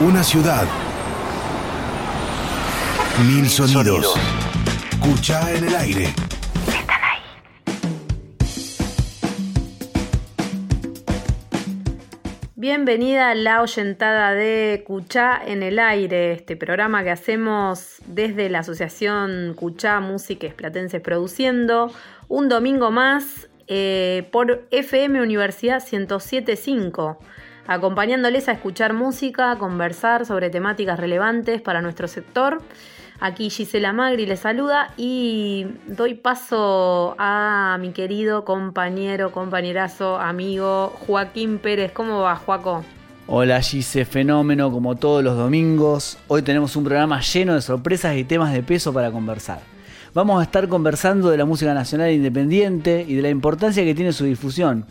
Una ciudad. Mil sonidos. Escucha en el aire. Están ahí. Bienvenida a la oyentada de Cuchá en el aire, este programa que hacemos desde la Asociación Cuchá Música Platenses Produciendo, un domingo más eh, por FM Universidad 1075, acompañándoles a escuchar música, conversar sobre temáticas relevantes para nuestro sector. Aquí Gisela Magri les saluda y doy paso a mi querido compañero, compañerazo, amigo Joaquín Pérez. ¿Cómo va, Joaco? Hola Gise, fenómeno como todos los domingos. Hoy tenemos un programa lleno de sorpresas y temas de peso para conversar. Vamos a estar conversando de la música nacional independiente y de la importancia que tiene su difusión.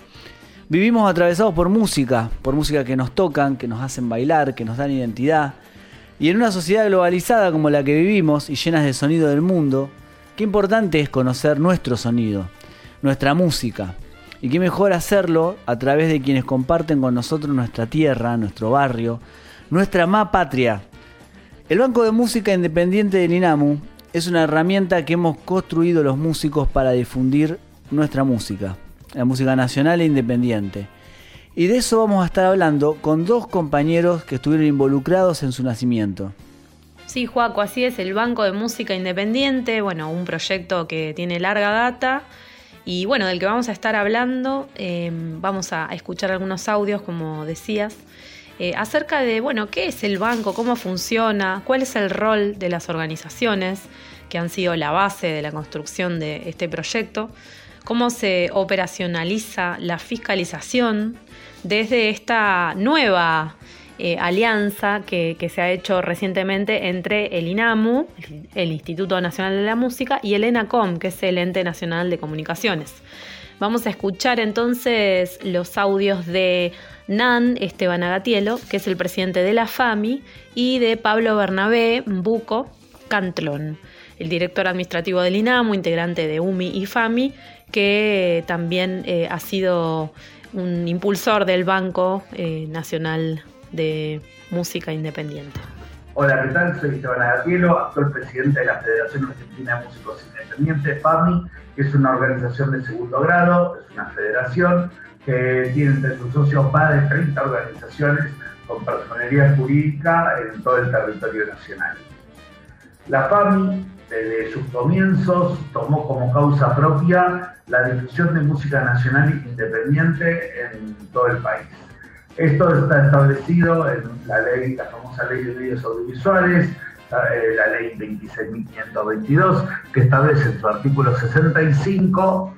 Vivimos atravesados por música, por música que nos tocan, que nos hacen bailar, que nos dan identidad. Y en una sociedad globalizada como la que vivimos y llenas de sonido del mundo, qué importante es conocer nuestro sonido, nuestra música. Y qué mejor hacerlo a través de quienes comparten con nosotros nuestra tierra, nuestro barrio, nuestra ma patria. El Banco de Música Independiente del INAMU es una herramienta que hemos construido los músicos para difundir nuestra música, la música nacional e independiente. Y de eso vamos a estar hablando con dos compañeros que estuvieron involucrados en su nacimiento. Sí, Juaco, así es, el Banco de Música Independiente, bueno, un proyecto que tiene larga data y bueno, del que vamos a estar hablando, eh, vamos a escuchar algunos audios, como decías, eh, acerca de, bueno, qué es el banco, cómo funciona, cuál es el rol de las organizaciones que han sido la base de la construcción de este proyecto, cómo se operacionaliza la fiscalización desde esta nueva eh, alianza que, que, se ha hecho recientemente entre el INAMU, el Instituto Nacional de la Música, y el ENACOM, que es el Ente Nacional de Comunicaciones. Vamos a escuchar entonces los audios de Nan Esteban Agatielo, que es el presidente de la FAMI, y de Pablo Bernabé Buco Cantlón, el director administrativo del INAMU, integrante de UMI y FAMI, que también eh, ha sido un impulsor del Banco eh, Nacional de Música Independiente. Hola, ¿qué tal? Soy Esteban Agatielo, actual presidente de la Federación Argentina de Músicos Independientes, FAMI, que es una organización de segundo grado, es una federación que tiene entre sus socios más de 30 organizaciones con personería jurídica en todo el territorio nacional. La FAMI, desde sus comienzos, tomó como causa propia la difusión de música nacional independiente en todo el país. Esto está establecido en la ley, la famosa ley de medios audiovisuales, la ley 26.522, que establece en su artículo 65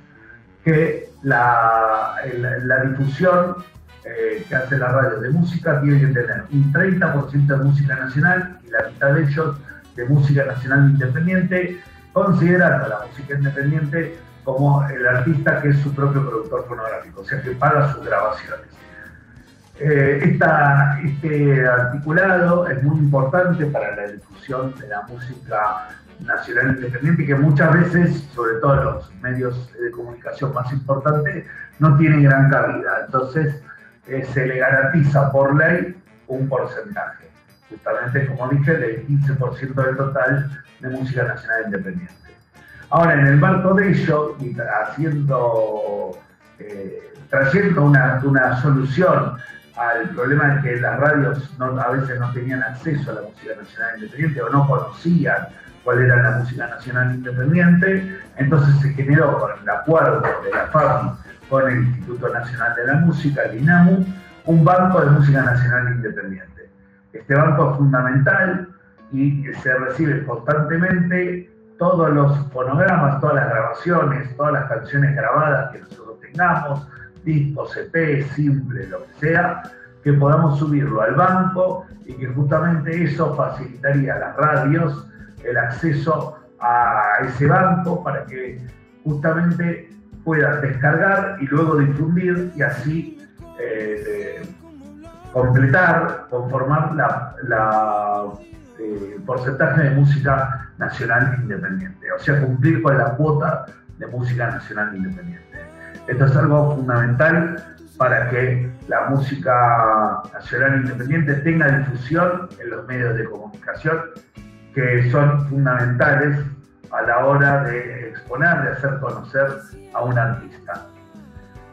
que la, la difusión eh, que hace la radio de música tiene que tener un 30% de música nacional y la mitad de ellos de música nacional independiente, considerando la música independiente como el artista que es su propio productor fonográfico, o sea que paga sus grabaciones. Eh, este articulado es muy importante para la difusión de la música nacional independiente que muchas veces, sobre todo en los medios de comunicación más importantes, no tiene gran cabida. Entonces eh, se le garantiza por ley un porcentaje, justamente como dije, del 15% del total de música nacional independiente. Ahora, en el marco de ello, y haciendo, eh, trayendo una, una solución al problema de que las radios a veces no tenían acceso a la música nacional independiente o no conocían cuál era la música nacional independiente, entonces se generó con el acuerdo de la FAMI con el Instituto Nacional de la Música, el INAMU, un banco de música nacional independiente. Este banco es fundamental y se recibe constantemente todos los fonogramas, todas las grabaciones, todas las canciones grabadas que nosotros tengamos, discos, EP, simple, lo que sea, que podamos subirlo al banco y que justamente eso facilitaría a las radios el acceso a ese banco para que justamente puedan descargar y luego difundir y así eh, completar, conformar la, eh, porcentaje de música nacional independiente, o sea, cumplir con la cuota de música nacional independiente. Esto es algo fundamental para que la música nacional independiente tenga difusión en los medios de comunicación que son fundamentales a la hora de exponer, de hacer conocer a un artista.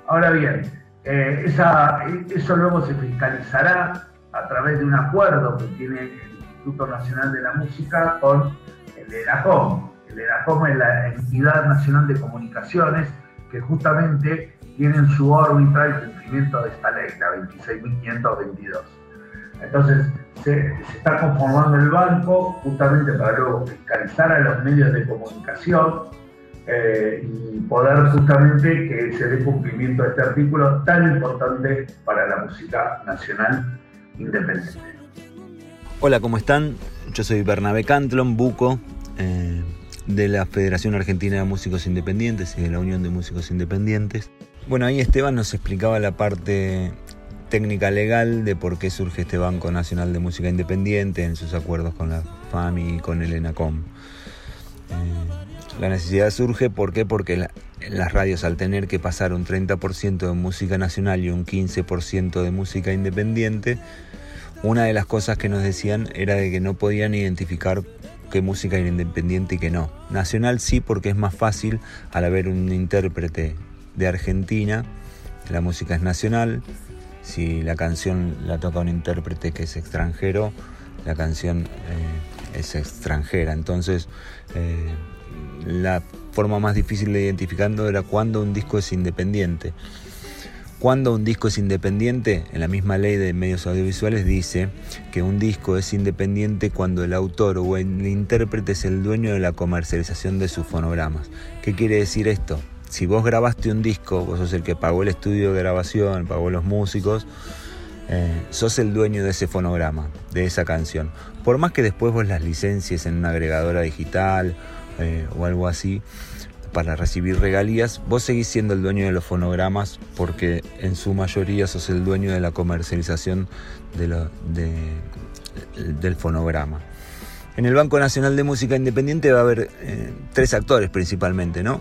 Ahora bien, eh, eso luego se fiscalizará a través de un acuerdo que tiene el Instituto Nacional de la Música con el ERACOM. El ERACOM es la Entidad Nacional de Comunicaciones que justamente tiene en su órbita el cumplimiento de esta ley, la 26.522. Entonces, se, está conformando el banco justamente para luego fiscalizar a los medios de comunicación eh, y poder justamente que se dé cumplimiento a este artículo tan importante para la música nacional independiente. Hola, ¿cómo están? Yo soy Bernabé Cantlon, Buco, eh, de la Federación Argentina de Músicos Independientes y de la Unión de Músicos Independientes. Bueno, ahí Esteban nos explicaba la parte técnica legal de por qué surge este Banco Nacional de Música Independiente en sus acuerdos con la FAMI y con el ENACOM. Eh, la necesidad surge ¿por qué? porque las radios al tener que pasar un 30% de música nacional y un 15% de música independiente, una de las cosas que nos decían era de que no podían identificar qué música era independiente y qué no. Nacional sí porque es más fácil al haber un intérprete de Argentina, la música es nacional, si la canción la toca un intérprete que es extranjero, la canción eh, es extranjera. Entonces, eh, la forma más difícil de identificando era cuando un disco es independiente. Cuando un disco es independiente, en la misma ley de medios audiovisuales dice que un disco es independiente cuando el autor o el intérprete es el dueño de la comercialización de sus fonogramas. ¿Qué quiere decir esto? si vos grabaste un disco, vos sos el que pagó el estudio de grabación, pagó los músicos, eh, sos el dueño de ese fonograma, de esa canción. Por más que después vos las licencies en una agregadora digital eh, o algo así para recibir regalías, vos seguís siendo el dueño de los fonogramas porque en su mayoría sos el dueño de la comercialización del fonograma. En el Banco Nacional de Música Independiente va a haber eh, tres actores principalmente, ¿no?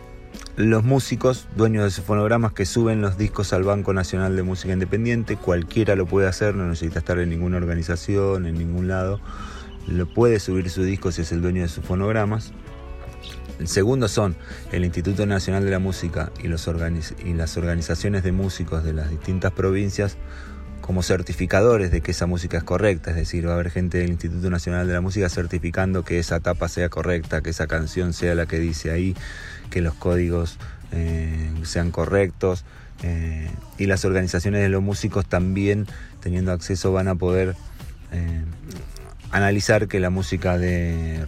los músicos, dueños de sus fonogramas que suben los discos al Banco Nacional de Música Independiente, cualquiera lo puede hacer, no necesita estar en ninguna organización, en ningún lado, lo puede subir su disco si es el dueño de sus fonogramas. El segundo son el Instituto Nacional de la Música y, las organizaciones de músicos de las distintas provincias como certificadores de que esa música es correcta, es decir, va a haber gente del Instituto Nacional de la Música certificando que esa tapa sea correcta, que esa canción sea la que dice ahí, que los códigos eh, sean correctos eh, y las organizaciones de los músicos también teniendo acceso van a poder eh, analizar que la música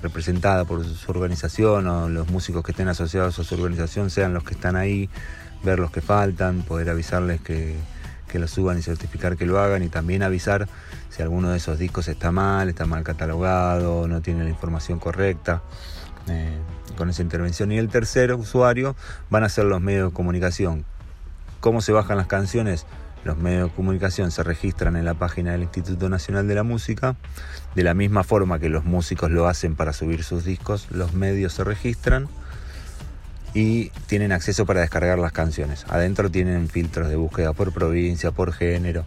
representada por su organización o los músicos que estén asociados a su organización sean los que están ahí, ver los que faltan, poder avisarles que, que lo suban y certificar que lo hagan y también avisar si alguno de esos discos está mal, está mal catalogado, no tiene la información correcta con esa intervención. Y el tercer usuario van a ser los medios de comunicación. ¿Cómo se bajan las canciones? Los medios de comunicación se registran en la página del Instituto Nacional de la Música. De la misma forma que los músicos lo hacen para subir sus discos, los medios se registran y tienen acceso para descargar las canciones. Adentro tienen filtros de búsqueda por provincia, por género.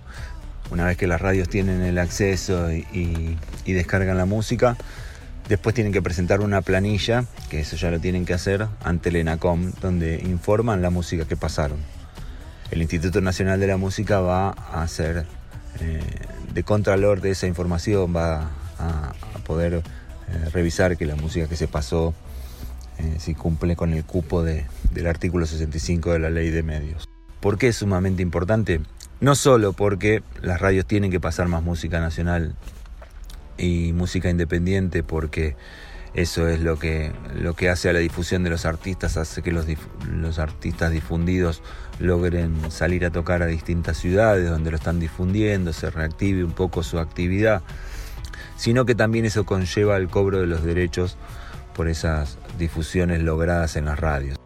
Una vez que las radios tienen el acceso y, descargan la música, Después tienen que presentar una planilla, que eso ya lo tienen que hacer, ante el ENACOM, donde informan la música que pasaron. El Instituto Nacional de la Música va a ser eh, de contralor de esa información, va a, poder eh, revisar que la música que se pasó eh, si cumple con el cupo del artículo 65 de la ley de medios. ¿Por qué es sumamente importante? No solo porque las radios tienen que pasar más música nacional y música independiente porque eso es lo que, lo que hace a la difusión de los artistas, hace que los, los artistas difundidos logren salir a tocar a distintas ciudades donde lo están difundiendo, se reactive un poco su actividad, sino que también eso conlleva el cobro de los derechos por esas difusiones logradas en las radios.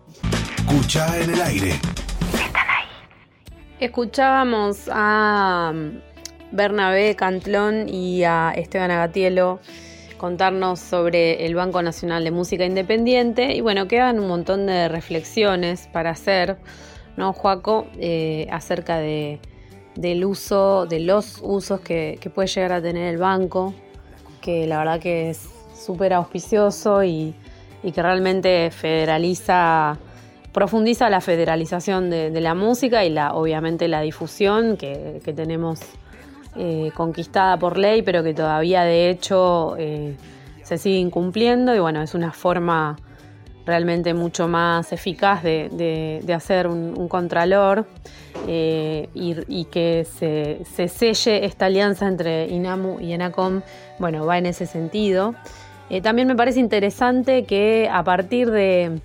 Escucha en el aire. Están ahí. Escuchábamos a Bernabé Cantlón y a Esteban Agatielo contarnos sobre el Banco Nacional de Música Independiente. Y bueno, quedan un montón de reflexiones para hacer, ¿no, Joaco? Eh, acerca de, del uso, de los usos que, puede llegar a tener el banco, que la verdad que es súper auspicioso y, que realmente federaliza, profundiza la federalización de, la música y la, obviamente la difusión que, tenemos eh, conquistada por ley, pero que todavía de hecho eh, se sigue incumpliendo y bueno, es una forma realmente mucho más eficaz de, hacer un, contralor eh, y, que se, selle esta alianza entre INAMU y ENACOM, bueno, va en ese sentido. También me parece interesante que a partir de,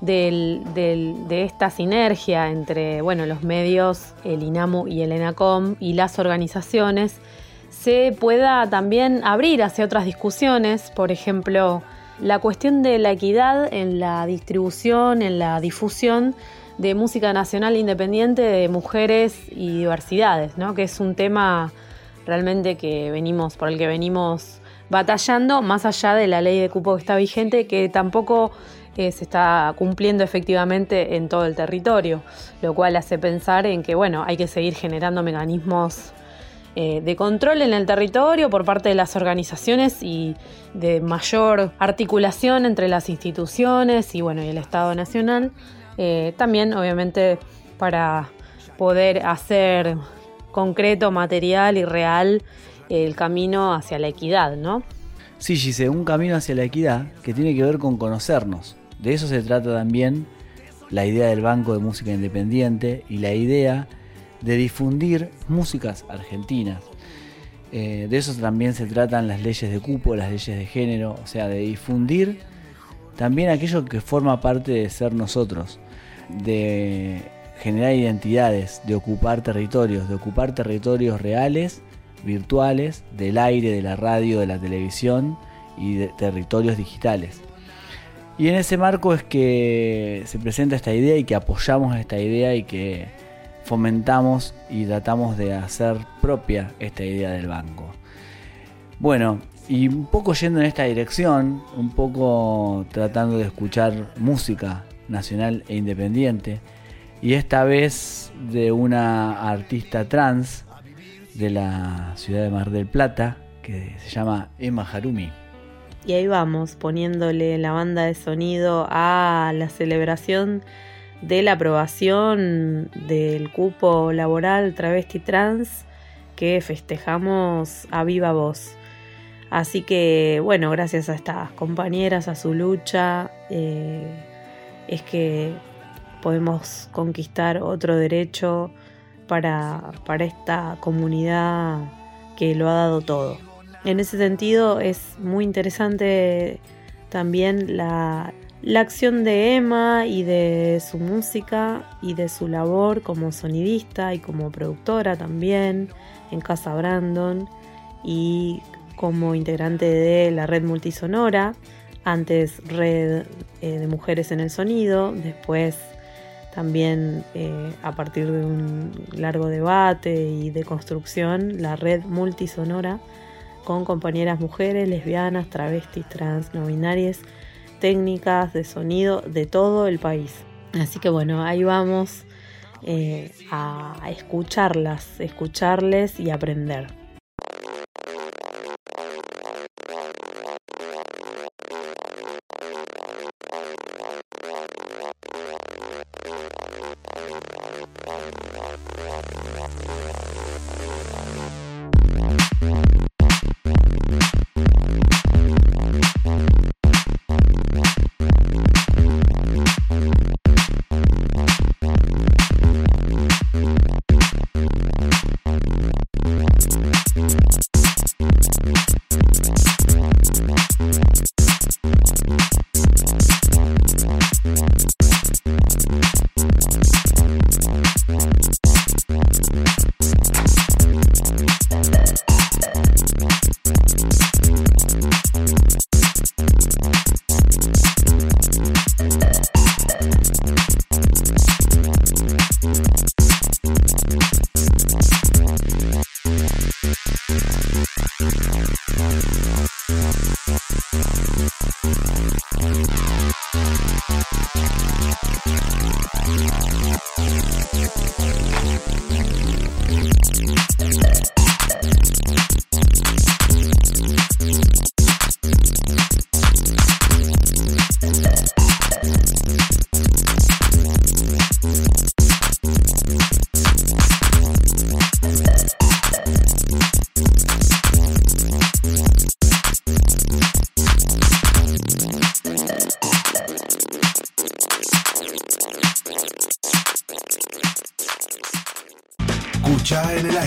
de esta sinergia entre bueno, los medios, el INAMU y el ENACOM y las organizaciones, se pueda también abrir hacia otras discusiones, por ejemplo, la cuestión de la equidad en la distribución, en la difusión de música nacional independiente de mujeres y diversidades, ¿no? que es un tema realmente que venimos, por el que venimos batallando, más allá de la ley de cupo que está vigente, que tampoco eh, se está cumpliendo efectivamente en todo el territorio, lo cual hace pensar en que bueno, hay que seguir generando mecanismos eh, de control en el territorio por parte de las organizaciones y de mayor articulación entre las instituciones y bueno y el Estado Nacional. Eh, también obviamente para poder hacer concreto, material y real el camino hacia la equidad, ¿no? Sí, Gise, un camino hacia la equidad que tiene que ver con conocernos. De eso se trata también la idea del Banco de Música Independiente y la idea de difundir músicas argentinas. Eh, de eso también se tratan las leyes de cupo, las leyes de género, o sea, de difundir también aquello que forma parte de ser nosotros, de generar identidades, de ocupar territorios, de ocupar territorios reales, virtuales, del aire, de la radio, de la televisión y de territorios digitales. Y en ese marco es que se presenta esta idea y que apoyamos esta idea y que fomentamos y tratamos de hacer propia esta idea del banco. Bueno, y un poco yendo en esta dirección, un poco tratando de escuchar música nacional e independiente, y esta vez de una artista trans de la ciudad de Mar del Plata, que se llama Emma Harumi. Y ahí vamos, poniéndole la banda de sonido a la celebración de la aprobación del cupo laboral travesti trans que festejamos a viva voz. Así que bueno, gracias a estas compañeras, a su lucha, eh, es que podemos conquistar otro derecho para, para esta comunidad que lo ha dado todo. En ese sentido es muy interesante también la, la acción de Emma y de su música y de su labor como sonidista y como productora también en Casa Brandon y como integrante de la red multisonora, antes red eh, de mujeres en el sonido, después también eh, a partir de un largo debate y de construcción, la red multisonora con compañeras mujeres, lesbianas, travestis, trans, no binarias técnicas de sonido de todo el país. Así que bueno, ahí vamos eh, a escucharlas, escucharles y aprender.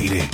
El aire.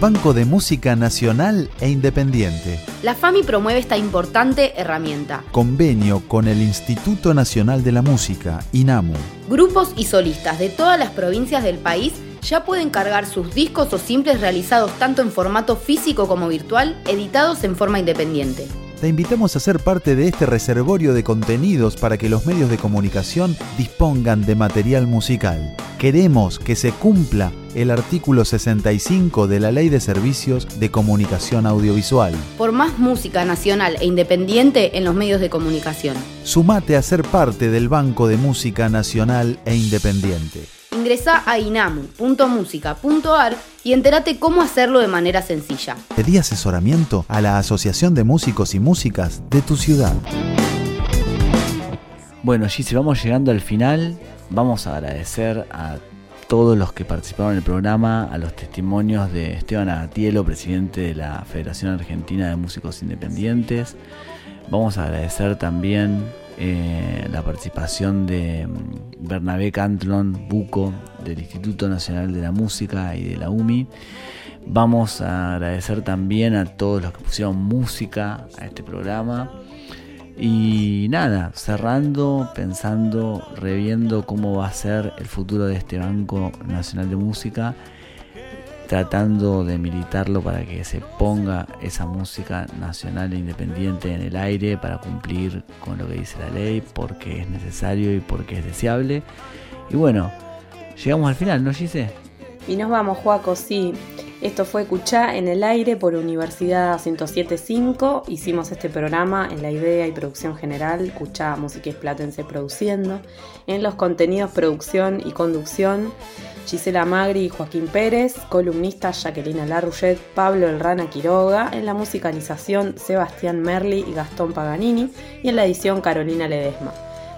Banco de Música Nacional e Independiente. La FAMI promueve esta importante herramienta. Convenio con el Instituto Nacional de la Música, INAMU. Grupos y solistas de todas las provincias del país ya pueden cargar sus discos o simples realizados tanto en formato físico como virtual, editados en forma independiente. Te invitamos a ser parte de este reservorio de contenidos para que los medios de comunicación dispongan de material musical. Queremos que se cumpla el artículo 65 de la Ley de Servicios de Comunicación Audiovisual. Por más música nacional e independiente en los medios de comunicación. Sumate a ser parte del Banco de Música Nacional e Independiente. Ingresa a inamu.musica.ar y entérate cómo hacerlo de manera sencilla. Pedí asesoramiento a la Asociación de Músicos y Músicas de tu ciudad. Bueno, Gigi, vamos llegando al final. Vamos a agradecer a todos los que participaron en el programa, a los testimonios de Esteban Agatielo, presidente de la Federación Argentina de Músicos Independientes. Vamos a agradecer también eh, la participación de mm, Bernabé Cantlon Buco del Instituto Nacional de la Música y de la UMI. Vamos a agradecer también a todos los que pusieron música a este programa. Y nada, cerrando, pensando, reviendo cómo va a ser el futuro de este Banco Nacional de Música, tratando de militarlo para que se ponga esa música nacional e independiente en el aire para cumplir con lo que dice la ley, porque es necesario y porque es deseable. Y bueno, llegamos al final, ¿no, Gise? Y nos vamos, Juaco, sí. Esto fue Cuchá en el aire por Universidad 107.5. Hicimos este programa en la idea y producción general, Cuchá Música Platense produciendo. En los contenidos, producción y conducción, Gisela Magri y Joaquín Pérez, columnista Jacqueline Larrouget, Pablo Elrana Quiroga, en la musicalización Sebastián Merli y Gastón Paganini y en la edición Carolina Ledesma.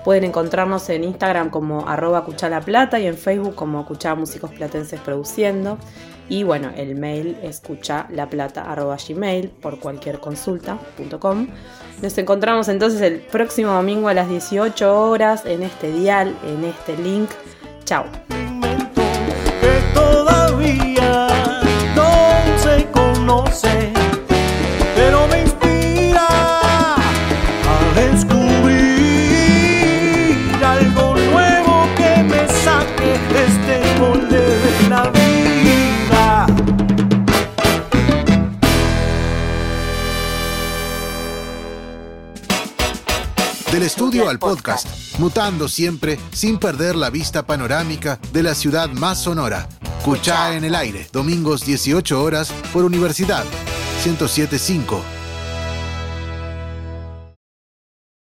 Pueden encontrarnos en Instagram como arroba Plata y en Facebook como Cuchá Músicos Platenses Produciendo. Y bueno, el mail es gmail por cualquier consulta.com. Nos encontramos entonces el próximo domingo a las 18 horas en este dial, en este link. Chao. Al podcast, mutando siempre sin perder la vista panorámica de la ciudad más sonora. Cuchá en el aire, domingos 18 horas por Universidad 1075